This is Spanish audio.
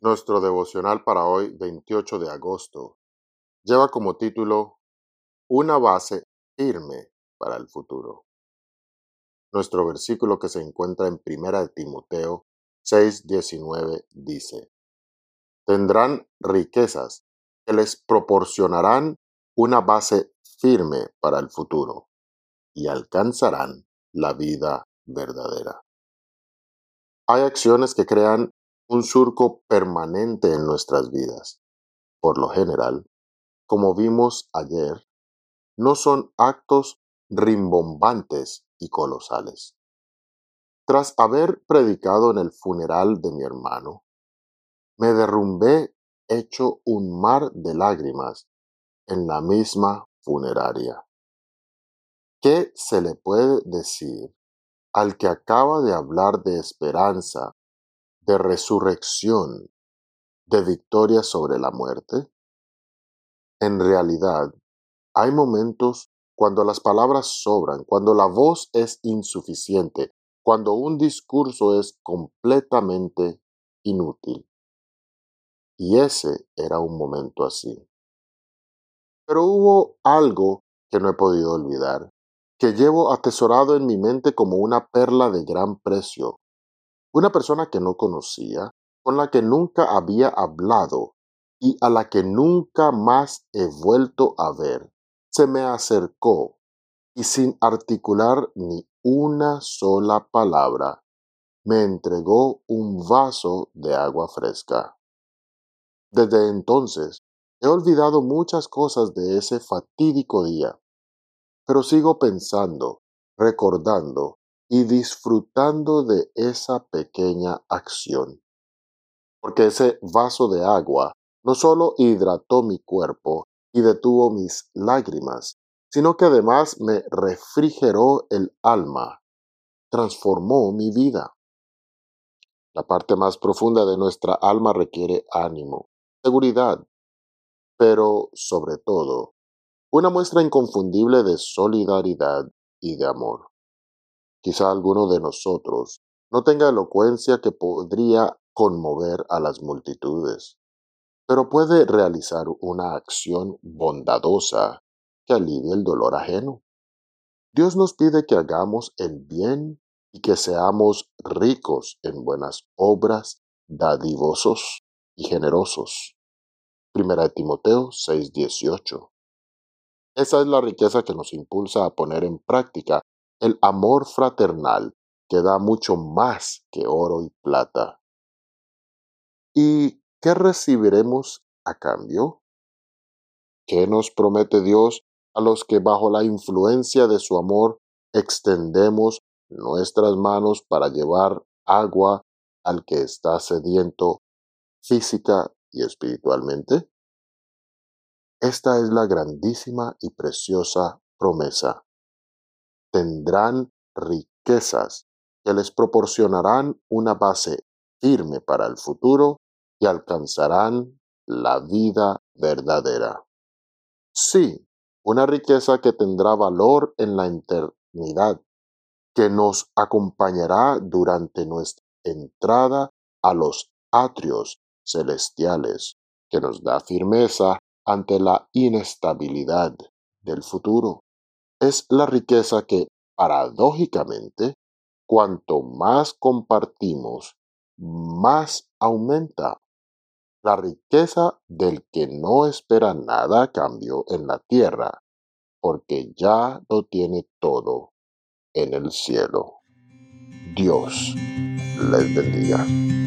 Nuestro devocional para hoy, 28 de agosto, lleva como título Una base firme para el futuro. Nuestro versículo que se encuentra en 1 Timoteo 6:19 dice, Tendrán riquezas que les proporcionarán una base firme para el futuro y alcanzarán la vida verdadera. Hay acciones que crean un surco permanente en nuestras vidas. Por lo general, como vimos ayer, no son actos rimbombantes y colosales. Tras haber predicado en el funeral de mi hermano, me derrumbé hecho un mar de lágrimas en la misma funeraria. ¿Qué se le puede decir al que acaba de hablar de esperanza, de resurrección, de victoria sobre la muerte? En realidad, hay momentos cuando las palabras sobran, cuando la voz es insuficiente, cuando un discurso es completamente inútil. Y ese era un momento así. Pero hubo algo que no he podido olvidar, que llevo atesorado en mi mente como una perla de gran precio. Una persona que no conocía, con la que nunca había hablado y a la que nunca más he vuelto a ver, se me acercó y sin articular ni una sola palabra, me entregó un vaso de agua fresca. Desde entonces he olvidado muchas cosas de ese fatídico día, pero sigo pensando, recordando y disfrutando de esa pequeña acción. Porque ese vaso de agua no solo hidrató mi cuerpo y detuvo mis lágrimas, sino que además me refrigeró el alma, transformó mi vida. La parte más profunda de nuestra alma requiere ánimo, seguridad, pero sobre todo, una muestra inconfundible de solidaridad y de amor. Quizá alguno de nosotros no tenga elocuencia que podría conmover a las multitudes, pero puede realizar una acción bondadosa que alivie el dolor ajeno. Dios nos pide que hagamos el bien y que seamos ricos en buenas obras, dadivosos y generosos. Primera de Timoteo 6:18. Esa es la riqueza que nos impulsa a poner en práctica el amor fraternal que da mucho más que oro y plata. ¿Y ¿qué recibiremos a cambio? ¿Qué nos promete Dios a los que bajo la influencia de su amor extendemos nuestras manos para llevar agua al que está sediento física y espiritualmente? Esta es la grandísima y preciosa promesa. Tendrán riquezas que les proporcionarán una base firme para el futuro y alcanzarán la vida verdadera. Sí, una riqueza que tendrá valor en la eternidad, que nos acompañará durante nuestra entrada a los atrios celestiales, que nos da firmeza ante la inestabilidad del futuro. Es la riqueza que, paradójicamente, cuanto más compartimos, más aumenta. La riqueza del que no espera nada a cambio en la tierra, porque ya lo tiene todo en el cielo. Dios les bendiga.